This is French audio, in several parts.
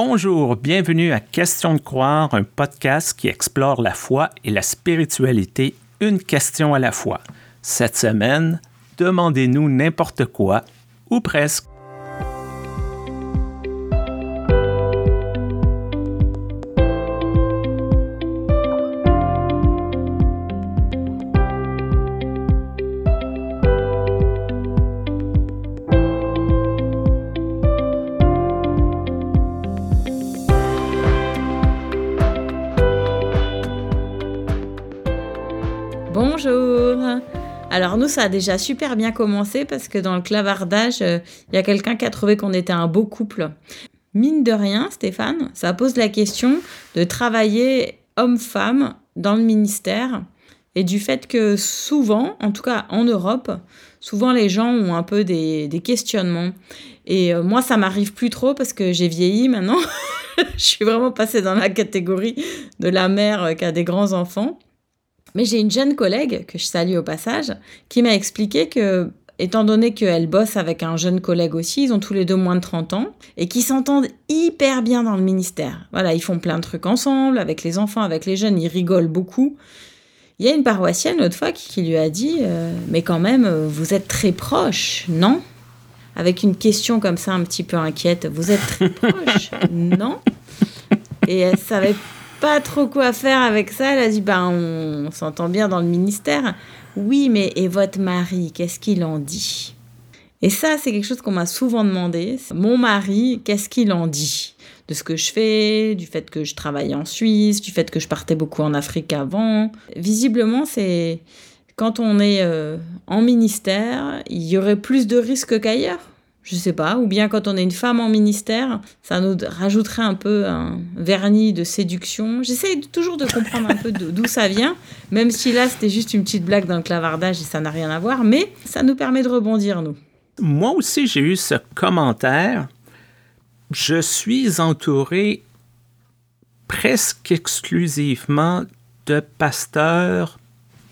Bonjour, bienvenue à Question de croire, un podcast qui explore la foi et la spiritualité, une question à la fois. Cette semaine, demandez-nous n'importe quoi, ou presque. Ça a déjà super bien commencé parce que dans le clavardage, euh, il y a quelqu'un qui a trouvé qu'on était un beau couple. Mine de rien, Stéphane, ça pose la question de travailler homme-femme dans le ministère et du fait que souvent, en tout cas en Europe, souvent les gens ont un peu des, questionnements. Et euh, moi, ça m'arrive plus trop parce que j'ai vieilli maintenant. Je suis vraiment passée dans la catégorie de la mère euh, qui a des grands enfants. Mais j'ai une jeune collègue, que je salue au passage, qui m'a expliqué que, étant donné qu'elle bosse avec un jeune collègue aussi, ils ont tous les deux moins de 30 ans, et qui s'entendent hyper bien dans le ministère. Voilà, ils font plein de trucs ensemble, avec les enfants, avec les jeunes, ils rigolent beaucoup. Il y a une paroissienne l'autre fois qui, lui a dit euh, Mais quand même, euh, vous êtes très proches, non? Avec une question comme ça un petit peu inquiète Vous êtes très proches, non? Et elle savait pas trop quoi faire avec ça. Elle a dit, bah, on, s'entend bien dans le ministère. Oui, mais et votre mari, qu'est-ce qu'il en dit? Et ça, c'est quelque chose qu'on m'a souvent demandé. Mon mari, qu'est-ce qu'il en dit? De ce que je fais, du fait que je travaille en Suisse, du fait que je partais beaucoup en Afrique avant. Visiblement, c'est quand on est euh, en ministère, il y aurait plus de risques qu'ailleurs je sais pas, ou bien quand on est une femme en ministère, ça nous rajouterait un peu un vernis de séduction. J'essaie toujours de comprendre un peu d'où ça vient, même si là c'était juste une petite blague dans le clavardage et ça n'a rien à voir, mais ça nous permet de rebondir, nous. Moi aussi, j'ai eu ce commentaire. Je suis entouré presque exclusivement de pasteurs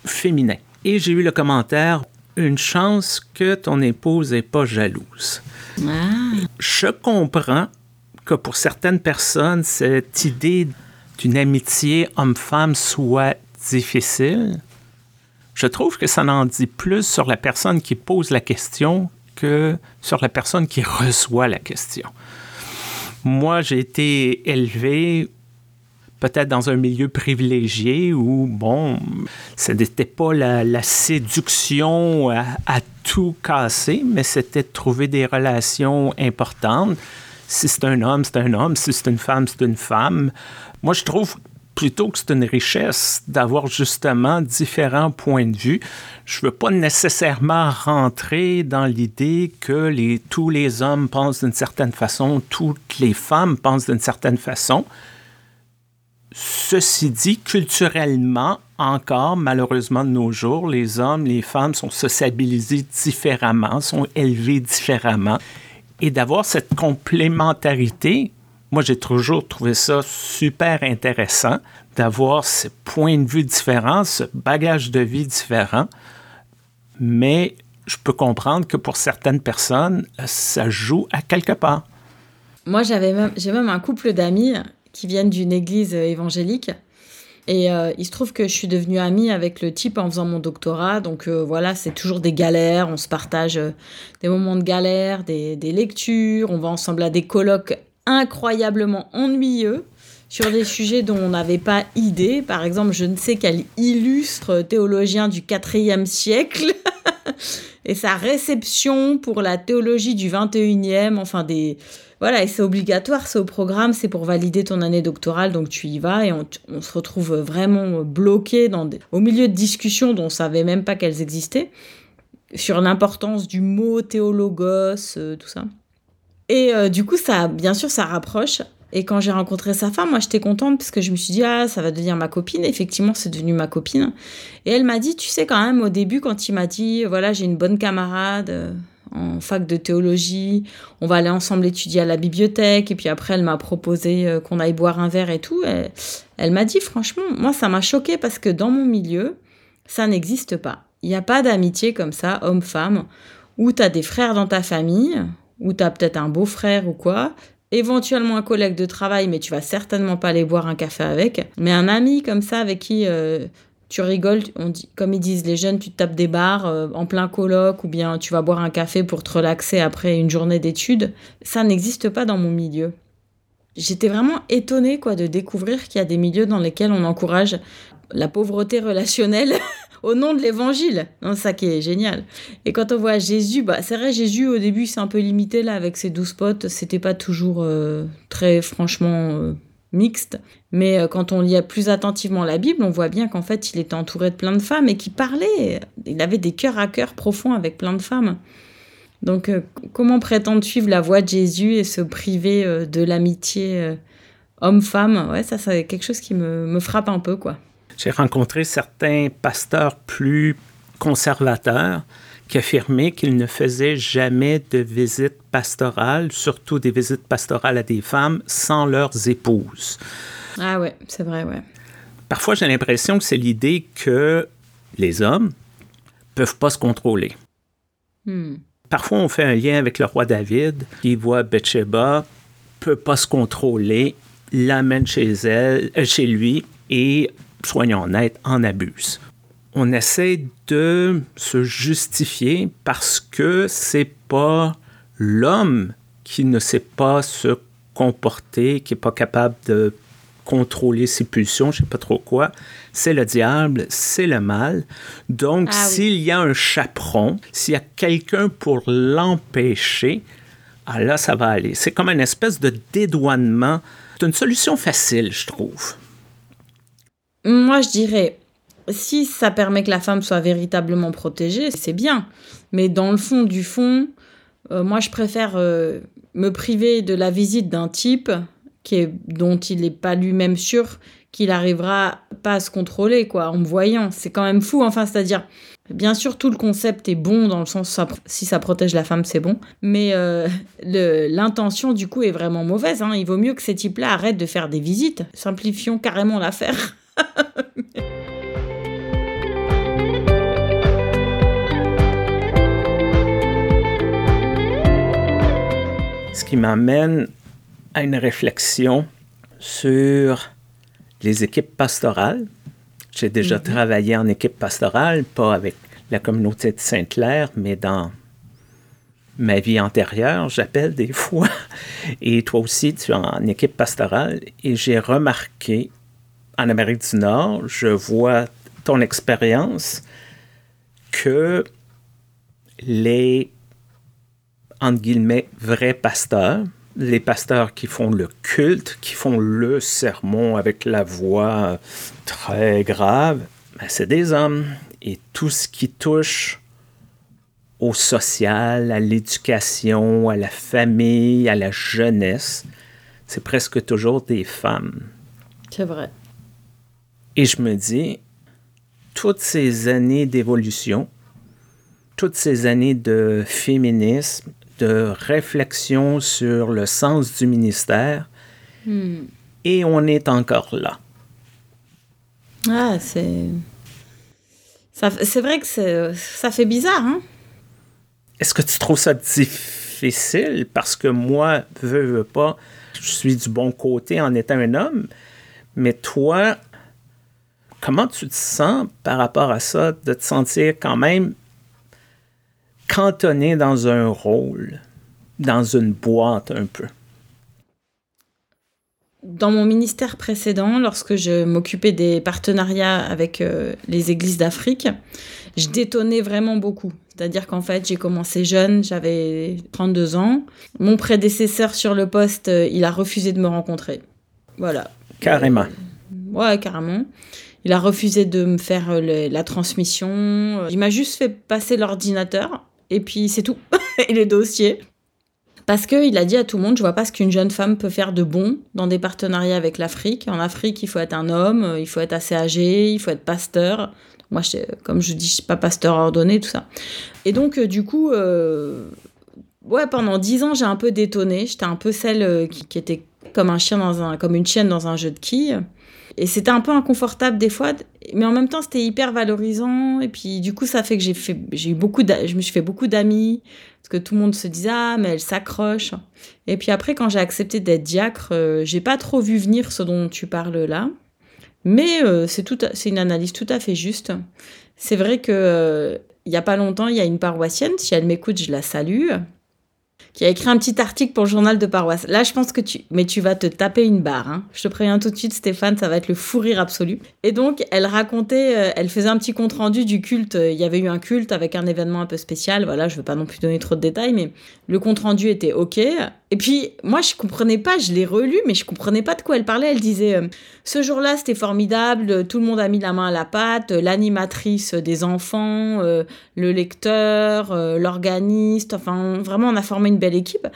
féminins. Et j'ai eu le commentaire une chance que ton épouse n'est pas jalouse. Ah. Je comprends que pour certaines personnes, cette idée d'une amitié homme-femme soit difficile. Je trouve que ça en dit plus sur la personne qui pose la question que sur la personne qui reçoit la question. Moi, j'ai été élevé peut-être dans un milieu privilégié où, bon, ce n'était pas la, séduction à, tout casser, mais c'était de trouver des relations importantes. Si c'est un homme, c'est un homme. Si c'est une femme, c'est une femme. Moi, je trouve plutôt que c'est une richesse d'avoir justement différents points de vue. Je ne veux pas nécessairement rentrer dans l'idée que tous les hommes pensent d'une certaine façon, toutes les femmes pensent d'une certaine façon. Ceci dit, culturellement, encore, malheureusement de nos jours, les hommes, les femmes sont sociabilisés différemment, sont élevés différemment. Et d'avoir cette complémentarité, moi j'ai toujours trouvé ça super intéressant, d'avoir ce point de vue différent, ce bagage de vie différent. Mais je peux comprendre que pour certaines personnes, ça joue à quelque part. Moi, j'avais même, j'ai même un couple d'amis qui viennent d'une église euh, évangélique. Et euh, il se trouve que je suis devenue amie avec le type en faisant mon doctorat. Donc euh, voilà, c'est toujours des galères. On se partage des moments de galère, des, des, lectures. On va ensemble à des colloques incroyablement ennuyeux sur des sujets dont on n'avait pas idée. Par exemple, je ne sais quel illustre théologien du IVe siècle et sa réception pour la théologie du 21e. Enfin, des voilà, et c'est obligatoire, c'est au programme, c'est pour valider ton année doctorale, donc tu y vas et on, se retrouve vraiment bloqué dans au milieu de discussions dont on savait même pas qu'elles existaient, sur l'importance du mot théologos, euh, tout ça. Et euh, du coup, ça, bien sûr, ça rapproche. Et quand j'ai rencontré sa femme, moi, j'étais contente parce que je me suis dit, ah, ça va devenir ma copine. effectivement, c'est devenu ma copine. Et elle m'a dit, tu sais, quand même, au début, quand il m'a dit, voilà, j'ai une bonne camarade, euh, en fac de théologie. On va aller ensemble étudier à la bibliothèque. Et puis après, elle m'a proposé euh, qu'on aille boire un verre et tout. Elle, m'a dit, franchement, moi, ça m'a choqué parce que dans mon milieu, ça n'existe pas. Il n'y a pas d'amitié comme ça, homme-femme, où tu as des frères dans ta famille, où tu as peut-être un beau-frère ou quoi, éventuellement un collègue de travail, mais tu vas certainement pas aller boire un café avec. Mais un ami comme ça avec qui euh, tu rigoles, on dit, comme ils disent les jeunes, tu tapes des bars euh, en plein colloque ou bien tu vas boire un café pour te relaxer après une journée d'études. Ça n'existe pas dans mon milieu. J'étais vraiment étonnée quoi de découvrir qu'il y a des milieux dans lesquels on encourage la pauvreté relationnelle au nom de l'évangile. Ça qui est génial. Et quand on voit Jésus, bah, c'est vrai, Jésus au début c'est un peu limité là avec ses douze potes, c'était pas toujours euh, très franchement euh, mixte. Mais euh, quand on lit plus attentivement la Bible, on voit bien qu'en fait il était entouré de plein de femmes et qu'il parlait. Il avait des cœurs à cœur profonds avec plein de femmes. Donc comment prétendre suivre la voie de Jésus et se priver de l'amitié homme-femme? Ouais, ça c'est quelque chose qui me, me frappe un peu quoi. J'ai rencontré certains pasteurs plus conservateurs qui affirmaient qu'ils ne faisaient jamais de visites pastorales, surtout des visites pastorales à des femmes, sans leurs épouses. Ah ouais, c'est vrai, ouais. Parfois, j'ai l'impression que c'est l'idée que les hommes peuvent pas se contrôler. Hmm. Parfois, on fait un lien avec le roi David, qui voit Bathsheba, peut pas se contrôler, l'amène chez elle, euh, chez lui, et soyons honnêtes, en abuse. On essaie de se justifier parce que c'est pas l'homme qui ne sait pas se comporter, qui n'est pas capable de contrôler ses pulsions, je sais pas trop quoi. C'est le diable, c'est le mal. Donc, ah s'il y a un chaperon, s'il y a quelqu'un pour l'empêcher, ah là, ça va aller. C'est comme une espèce de dédouanement. C'est une solution facile, je trouve. Moi, je dirais, si ça permet que la femme soit véritablement protégée, c'est bien. Mais dans le fond du fond, euh, moi, je préfère euh, me priver de la visite d'un type qui est, dont il n'est pas lui-même sûr qu'il arrivera pas à se contrôler, quoi, en me voyant. C'est quand même fou, enfin, c'est-à-dire, bien sûr, tout le concept est bon dans le sens si ça protège la femme, c'est bon, mais euh, l'intention, du coup, est vraiment mauvaise. Hein. Il vaut mieux que ces types-là arrêtent de faire des visites. Simplifions carrément l'affaire. qui m'amène à une réflexion sur les équipes pastorales. J'ai déjà mhm. travaillé en équipe pastorale, pas avec la communauté de Sainte-Claire, mais dans ma vie antérieure, j'appelle des fois. Et toi aussi, tu es en équipe pastorale. Et j'ai remarqué en Amérique du Nord, je vois ton expérience que les, entre guillemets, vrais pasteurs, les pasteurs qui font le culte, qui font le sermon avec la voix très grave, ben, c'est des hommes. Et tout ce qui touche au social, à l'éducation, à la famille, à la jeunesse, c'est presque toujours des femmes. C'est vrai. Et je me dis, toutes ces années d'évolution, toutes ces années de féminisme, de réflexion sur le sens du ministère, hmm. et on est encore là. Ah, c'est. C'est vrai que ça fait bizarre, hein? Est-ce que tu trouves ça difficile? Parce que moi, veux, veux pas, je suis du bon côté en étant un homme, mais toi, comment tu te sens par rapport à ça, de te sentir quand même cantonné dans un rôle, dans une boîte un peu? Dans mon ministère précédent, lorsque je m'occupais des partenariats avec euh, les églises d'Afrique, je détonnais vraiment beaucoup. C'est-à-dire qu'en fait, j'ai commencé jeune, j'avais 32 ans. Mon prédécesseur sur le poste, euh, il a refusé de me rencontrer. Voilà. Carrément. Euh, ouais, carrément. Il a refusé de me faire la transmission. Il m'a juste fait passer l'ordinateur et puis c'est tout. et les dossiers. Parce qu'il a dit à tout le monde, je vois pas ce qu'une jeune femme peut faire de bon dans des partenariats avec l'Afrique. En Afrique, il faut être un homme, euh, il faut être assez âgé, il faut être pasteur. Moi, je, comme je dis, je suis pas pasteur ordonné, tout ça. Et donc, du coup, ouais, pendant dix ans, j'ai un peu détonné. J'étais un peu celle qui, qui était comme un chien dans un, comme une chienne dans un jeu de quilles. Et c'était un peu inconfortable des fois, mais en même temps c'était hyper valorisant. Et puis du coup ça fait que j'ai fait, j'ai eu beaucoup, je me suis fait beaucoup d'amis parce que tout le monde se disait ah mais elle s'accroche. Et puis après quand j'ai accepté d'être diacre, euh, j'ai pas trop vu venir ce dont tu parles là. Mais euh, c'est une analyse tout à fait juste. C'est vrai que euh, il y a pas longtemps, il y a une paroissienne, si elle m'écoute, je la salue qui a écrit un petit article pour le journal de paroisse. Là, je pense que tu... Mais tu vas te taper une barre. Hein. Je te préviens tout de suite, Stéphane, ça va être le fou rire absolu. Et donc, elle racontait, euh, elle faisait un petit compte-rendu du culte. Il y avait eu un culte avec un événement un peu spécial. Voilà, je ne veux pas non plus donner trop de détails, mais le compte-rendu était OK. Et puis, moi, je comprenais pas, je l'ai relu, mais je comprenais pas de quoi elle parlait. Elle disait, euh, ce jour-là, c'était formidable, tout le monde a mis la main à la pâte, l'animatrice des enfants, euh, le lecteur, euh, l'organiste, enfin, vraiment, on a formé une belle équipe.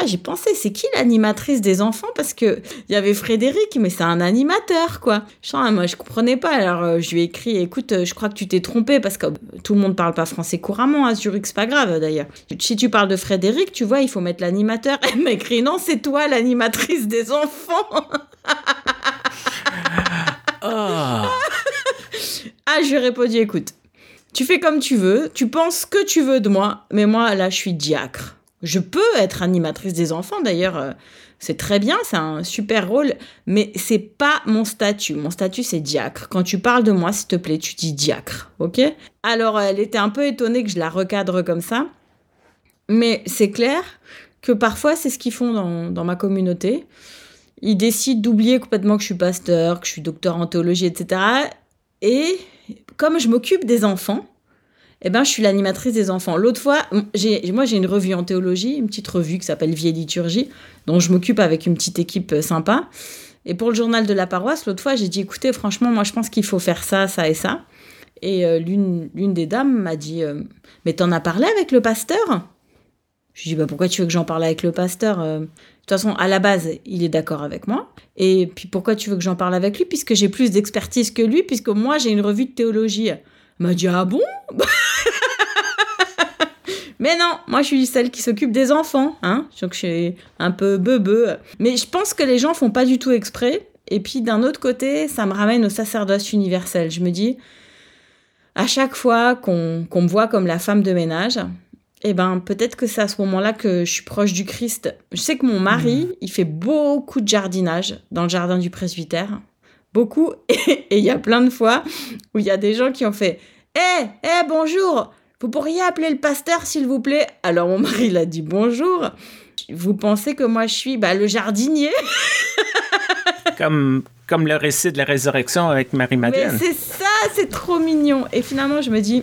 Ah, j'ai pensé, c'est qui l'animatrice des enfants? Parce que il y avait Frédéric, mais c'est un animateur, quoi. Je moi, je comprenais pas. Alors, euh, je lui ai écrit, écoute, euh, je crois que tu t'es trompé parce que tout le monde parle pas français couramment à Zurich, c'est pas grave d'ailleurs. Si tu parles de Frédéric, tu vois, il faut mettre l'animateur. Elle m'a écrit, non, c'est toi l'animatrice des enfants. ah, je lui ai répondu, écoute, tu fais comme tu veux, tu penses que tu veux de moi, mais moi, là, je suis diacre. Je peux être animatrice des enfants, d'ailleurs, euh, c'est très bien, c'est un super rôle, mais c'est pas mon statut. Mon statut, c'est diacre. Quand tu parles de moi, s'il te plaît, tu dis diacre, ok? Alors, elle était un peu étonnée que je la recadre comme ça, mais c'est clair que parfois, c'est ce qu'ils font dans, dans ma communauté. Ils décident d'oublier complètement que je suis pasteur, que je suis docteur en théologie, etc. Et comme je m'occupe des enfants, eh ben, je suis l'animatrice des enfants. L'autre fois, moi, j'ai une revue en théologie, une petite revue qui s'appelle Vie Liturgie, dont je m'occupe avec une petite équipe euh, sympa. Et pour le journal de la paroisse, l'autre fois, j'ai dit, écoutez, franchement, moi, je pense qu'il faut faire ça, ça et ça. Et euh, l'une, l'une des dames m'a dit, euh, mais t'en as parlé avec le pasteur? Je lui ai dit, bah, pourquoi tu veux que j'en parle avec le pasteur De toute façon, à la base, il est d'accord avec moi. Et puis, pourquoi tu veux que j'en parle avec lui Puisque j'ai plus d'expertise que lui, puisque moi, j'ai une revue de théologie m'a dit Ah bon? Mais non, moi je suis celle qui s'occupe des enfants, hein. Donc je suis un peu bebe. Mais je pense que les gens font pas du tout exprès. Et puis d'un autre côté, ça me ramène au sacerdoce universel. Je me dis, à chaque fois qu'on me voit comme la femme de ménage, eh ben peut-être que c'est à ce moment-là que je suis proche du Christ. Je sais que mon mari, mmh. il fait beaucoup de jardinage dans le jardin du presbytère beaucoup. Et il y a plein de fois où il y a des gens qui ont fait Hé, hey, hé, bonjour Vous pourriez appeler le pasteur, s'il vous plaît? Alors mon mari l'a dit bonjour. Vous pensez que moi je suis bah, le jardinier? Comme, comme le récit de la résurrection avec Marie-Madeleine. C'est ça, c'est trop mignon. Et finalement, je me dis,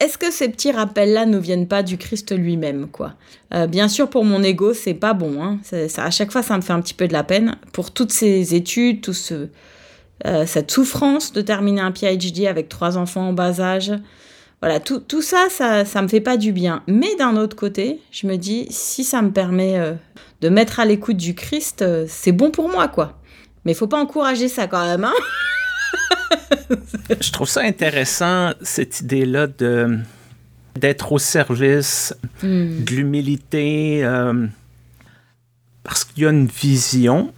est-ce que ces petits rappels-là ne viennent pas du Christ lui-même, quoi? Euh, Bien sûr, pour mon ego, c'est pas bon. Hein. Ça, à chaque fois, ça me fait un petit peu de la peine. Pour toutes ces études, tout ce, euh, cette souffrance de terminer un PhD avec trois enfants en bas âge. Voilà, tout, tout ça, ça, ça me fait pas du bien. Mais d'un autre côté, je me dis, si ça me permet euh, de mettre à l'écoute du Christ, euh, c'est bon pour moi, quoi. Mais il faut pas encourager ça quand même, hein Je trouve ça intéressant, cette idée-là de d'être au service, hmm. de l'humilité, parce qu'il y a une vision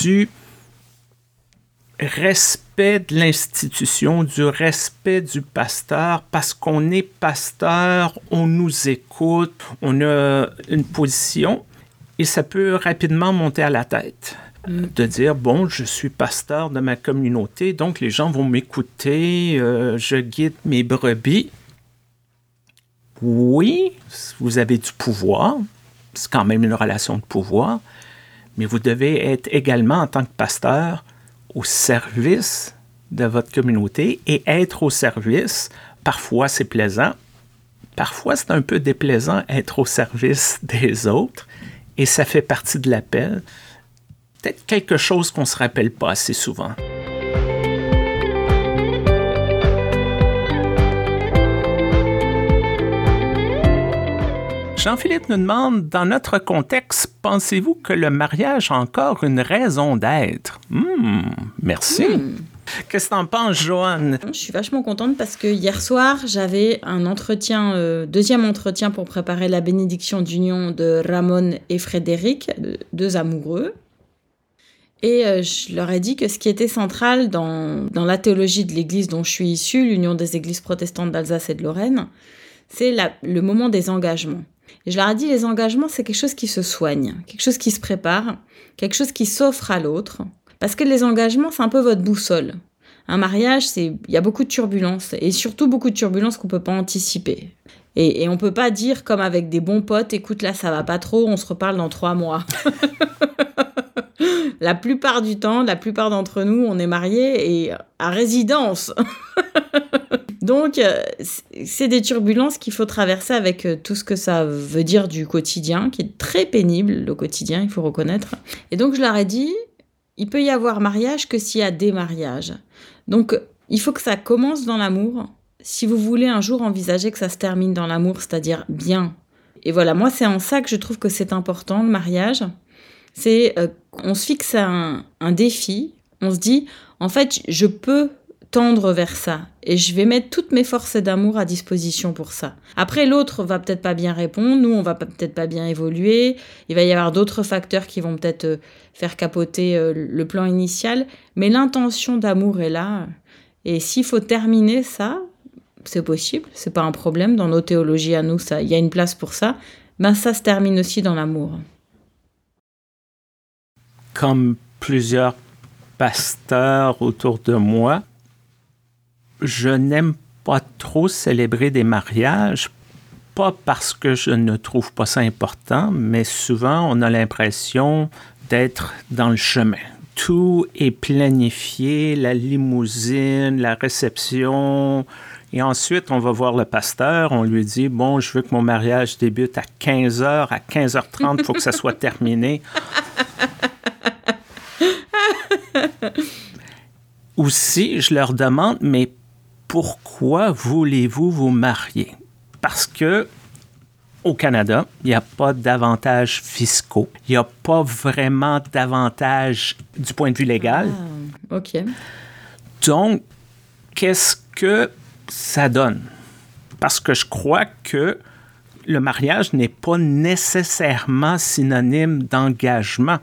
du respect de l'institution, du respect du pasteur, parce qu'on est pasteur, on nous écoute, on a une position, et ça peut rapidement monter à la tête. Mm. De dire, bon, je suis pasteur de ma communauté, donc les gens vont m'écouter, euh, je guide mes brebis. Oui, vous avez du pouvoir, c'est quand même une relation de pouvoir, mais vous devez être également, en tant que pasteur, au service de votre communauté et être au service, parfois c'est plaisant, parfois c'est un peu déplaisant être au service des autres et ça fait partie de l'appel. Peut-être quelque chose qu'on ne se rappelle pas assez souvent. Jean-Philippe nous demande, dans notre contexte, pensez-vous que le mariage a encore une raison d'être? Hmm, merci. Hmm. Qu'est-ce que t'en penses, Joanne? Je suis vachement contente parce que hier soir, j'avais un entretien, euh, deuxième entretien pour préparer la bénédiction d'union de Ramon et Frédéric, deux amoureux. Et euh, je leur ai dit que ce qui était central dans, dans la théologie de l'Église dont je suis issue, l'Union des Églises protestantes d'Alsace et de Lorraine, c'est le moment des engagements. Et je leur ai dit, les engagements, c'est quelque chose qui se soigne, quelque chose qui se prépare, quelque chose qui s'offre à l'autre. Parce que les engagements, c'est un peu votre boussole. Un mariage, c'est il y a beaucoup de turbulences et surtout beaucoup de turbulences qu'on peut pas anticiper. Et, et on peut pas dire comme avec des bons potes, écoute là ça va pas trop, on se reparle dans trois mois. la plupart du temps, la plupart d'entre nous, on est mariés et à résidence. Donc, euh, c'est des turbulences qu'il faut traverser avec euh, tout ce que ça veut dire du quotidien, qui est très pénible, le quotidien, il faut reconnaître. Et donc, je leur ai dit, il peut y avoir mariage que s'il y a des mariages. Donc, il faut que ça commence dans l'amour. Si vous voulez un jour envisager que ça se termine dans l'amour, c'est-à-dire bien. Et voilà, moi, c'est en ça que je trouve que c'est important, le mariage. C'est, euh, on se fixe un, un défi, on se dit, en fait, je peux tendre vers ça. Et je vais mettre toutes mes forces d'amour à disposition pour ça. Après, l'autre va peut-être pas bien répondre, nous, on va peut-être pas bien évoluer. Il va y avoir d'autres facteurs qui vont peut-être euh, faire capoter euh, le plan initial. Mais l'intention d'amour est là. Et s'il faut terminer ça, c'est possible, c'est pas un problème. Dans nos théologies à nous, il y a une place pour ça. Ben, ça se termine aussi dans l'amour. Comme plusieurs pasteurs autour de moi, je n'aime pas trop célébrer des mariages, pas parce que je ne trouve pas ça important, mais souvent on a l'impression d'être dans le chemin. Tout est planifié, la limousine, la réception, et ensuite, on va voir le pasteur, on lui dit, bon, je veux que mon mariage débute à 15h, à 15h30, il faut que ça soit terminé. Aussi, je leur demande, mais pourquoi voulez-vous vous marier? Parce que au Canada, il n'y a pas d'avantages fiscaux. Il n'y a pas vraiment d'avantages du point de vue légal. Ah, OK. Donc, qu'est-ce que ça donne? Parce que je crois que le mariage n'est pas nécessairement synonyme d'engagement.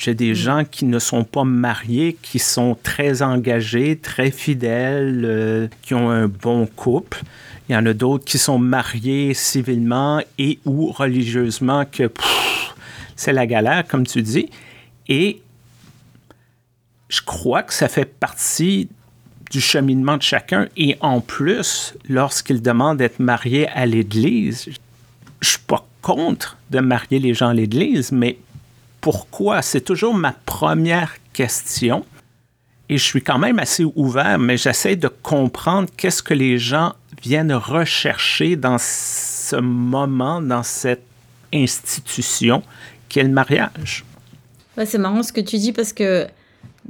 J'ai des mm. gens qui ne sont pas mariés, qui sont très engagés, très fidèles, euh, qui ont un bon couple. Il y en a d'autres qui sont mariés civilement et ou religieusement que c'est la galère, comme tu dis. Et je crois que ça fait partie du cheminement de chacun. Et en plus, lorsqu'il demande d'être marié à l'Église, je suis pas contre de marier les gens à l'Église, mais pourquoi? C'est toujours ma première question. Et je suis quand même assez ouvert, mais j'essaie de comprendre qu'est-ce que les gens viennent rechercher dans ce moment, dans cette institution qu'est le mariage. c'est marrant ce que tu dis parce que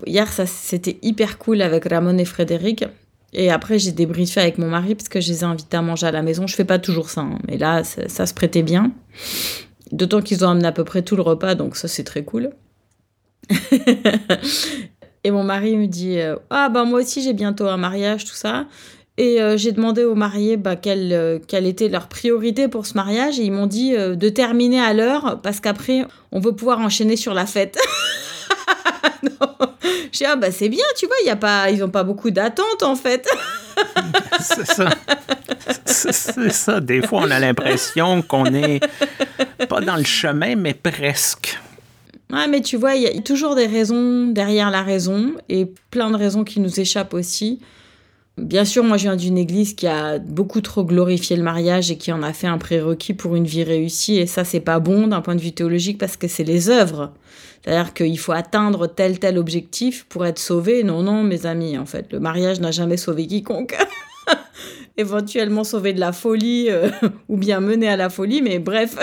hier, ça, c'était hyper cool avec Ramon et Frédéric. Et après, j'ai débriefé avec mon mari parce que je les ai invités à manger à la maison. Je fais pas toujours ça, hein, mais là, ça se prêtait bien. D'autant qu'ils ont amené à peu près tout le repas, donc ça c'est très cool. et mon mari me dit euh, Ah, bah moi aussi j'ai bientôt un mariage, tout ça. Et euh, j'ai demandé aux mariés bah, quelle, euh, quelle, était leur priorité pour ce mariage. Et ils m'ont dit de terminer à l'heure parce qu'après, on veut pouvoir enchaîner sur la fête. Je dis, ah bah c'est bien, tu vois, y a pas, ils n'ont pas beaucoup d'attentes en fait. c'est ça. C'est ça. Des fois, on a l'impression qu'on est pas dans le chemin, mais presque. Ouais, mais tu vois, il y a toujours des raisons derrière la raison et plein de raisons qui nous échappent aussi. Bien sûr, moi je viens d'une église qui a beaucoup trop glorifié le mariage et qui en a fait un prérequis pour une vie réussie et ça c'est pas bon d'un point de vue théologique parce que c'est les œuvres. C'est-à-dire qu'il faut atteindre tel tel objectif pour être sauvé. Non, non, mes amis, en fait, le mariage n'a jamais sauvé quiconque. éventuellement sauver de la folie euh, ou bien mener à la folie, mais bref,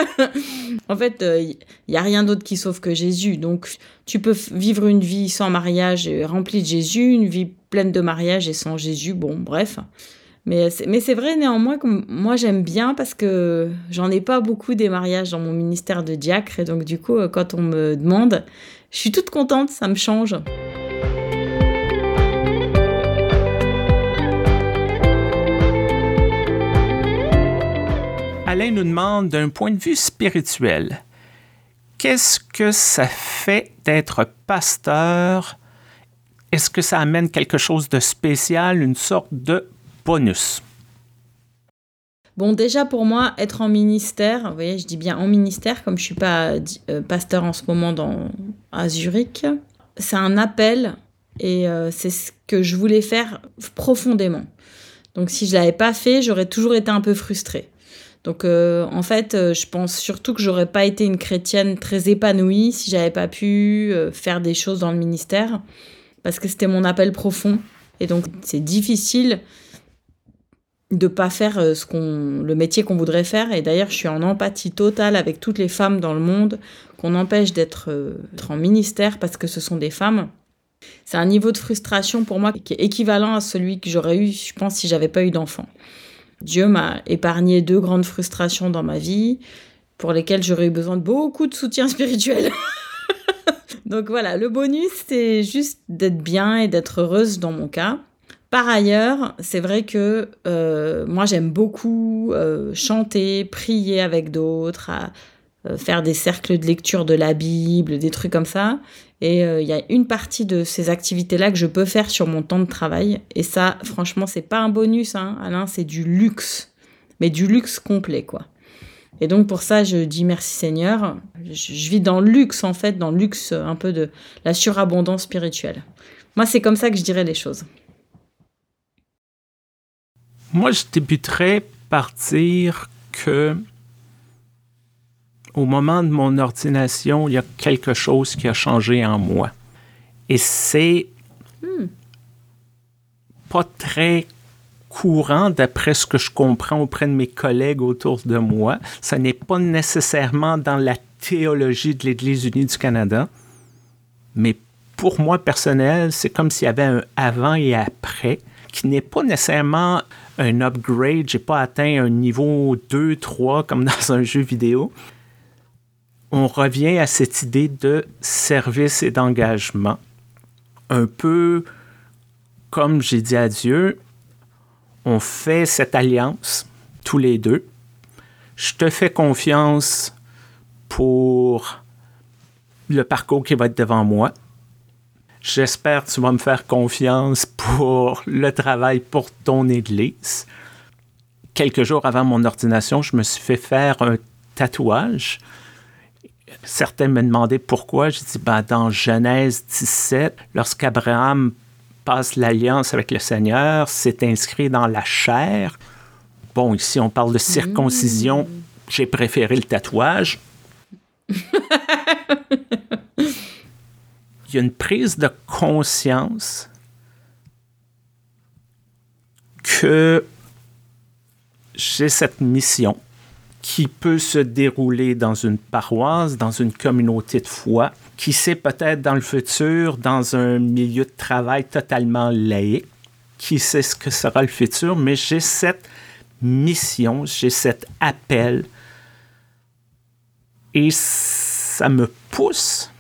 en fait, il euh, n'y a rien d'autre qui sauve que Jésus. Donc, tu peux vivre une vie sans mariage et remplie de Jésus, une vie pleine de mariage et sans Jésus, bon, bref. Mais c'est vrai néanmoins que moi j'aime bien parce que j'en ai pas beaucoup des mariages dans mon ministère de diacre et donc du coup euh, quand on me demande, je suis toute contente, ça me change. Alain nous demande d'un point de vue spirituel, qu'est-ce que ça fait d'être pasteur? Est-ce que ça amène quelque chose de spécial, une sorte de bonus? Bon, déjà pour moi, être en ministère, vous voyez, je dis bien en ministère, comme je suis pas euh, pasteur en ce moment dans, à Zurich, c'est un appel et euh, c'est ce que je voulais faire profondément. Donc si je l'avais pas fait, j'aurais toujours été un peu frustrée. Donc euh, en fait, je pense surtout que j'aurais pas été une chrétienne très épanouie si j'avais pas pu faire des choses dans le ministère parce que c'était mon appel profond. Et donc c'est difficile de pas faire euh, ce qu'on le métier qu'on voudrait faire. Et d'ailleurs je suis en empathie totale avec toutes les femmes dans le monde qu'on empêche d'être euh, en ministère parce que ce sont des femmes. C'est un niveau de frustration pour moi qui est équivalent à celui que j'aurais eu je pense si j'avais pas eu d'enfant Dieu m'a épargné deux grandes frustrations dans ma vie pour lesquelles j'aurais eu besoin de beaucoup de soutien spirituel. Donc voilà le bonus c'est juste d'être bien et d'être heureuse dans mon cas. Par ailleurs, c'est vrai que euh, moi j'aime beaucoup euh, chanter, prier avec d'autres, faire des cercles de lecture de la Bible, des trucs comme ça. Et il y a une partie de ces activités-là que je peux faire sur mon temps de travail. Et ça, franchement, c'est pas un bonus, hein, Alain, c'est du luxe. Mais du luxe complet, quoi. Et donc pour ça, je dis merci Seigneur. Je, vis dans le luxe, en fait, dans le luxe un peu de la surabondance spirituelle. Moi, c'est comme ça que je dirais les choses. Moi, je débuterais par dire que au moment de mon ordination, il y a quelque chose qui a changé en moi. Et c'est hmm. pas très courant d'après ce que je comprends auprès de mes collègues autour de moi. Ce n'est pas nécessairement dans la théologie de l'Église unie du Canada, mais pour moi personnel, c'est comme s'il y avait un avant et après qui n'est pas nécessairement un upgrade, j'ai pas atteint un niveau 2, 3 comme dans un jeu vidéo. On revient à cette idée de service et d'engagement. Un peu comme j'ai dit à Dieu, on fait cette alliance tous les deux. Je te fais confiance pour le parcours qui va être devant moi. J'espère que tu vas me faire confiance pour le travail pour ton Église. Quelques jours avant mon ordination, je me suis fait faire un tatouage. Certains me demandaient pourquoi. J'ai dit, ben, dans Genèse 17, lorsqu'Abraham passe l'alliance avec le Seigneur, c'est inscrit dans la chair. Bon, ici, on parle de circoncision. Mmh. J'ai préféré le tatouage. il y a une prise de conscience que j'ai cette mission qui peut se dérouler dans une paroisse, dans une communauté de foi, qui sait peut-être dans le futur, dans un milieu de travail totalement laïque, qui sait ce que sera le futur, mais j'ai cette mission, j'ai cet appel. Et ça me pousse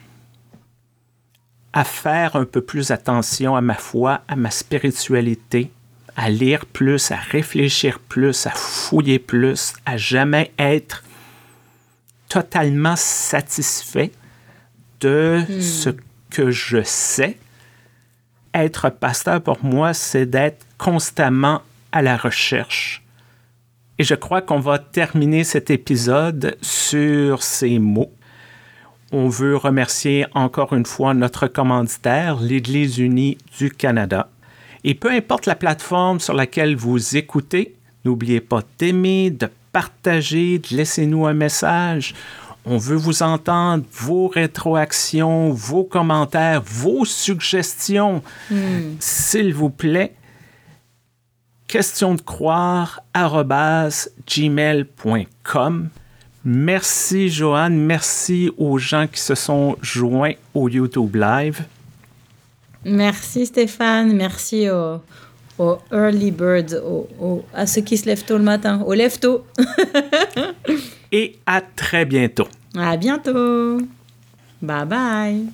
à faire un peu plus attention à ma foi, à ma spiritualité, à lire plus, à réfléchir plus, à fouiller plus, à jamais être totalement satisfait de hmm. ce que je sais. Être pasteur pour moi, c'est d'être constamment à la recherche. Et je crois qu'on va terminer cet épisode sur ces mots on veut remercier encore une fois notre commanditaire, l'Église unie du Canada. Et peu importe la plateforme sur laquelle vous écoutez, n'oubliez pas d'aimer, de partager, de laisser nous un message. On veut vous entendre, vos rétroactions, vos commentaires, vos suggestions. Hmm. S'il vous plaît, question de croire gmail.com. Merci Joanne, merci aux gens qui se sont joints au YouTube Live. Merci Stéphane, merci aux, early birds, à ceux qui se lèvent tôt le matin, aux lève tôt. Et à très bientôt. À bientôt. Bye bye.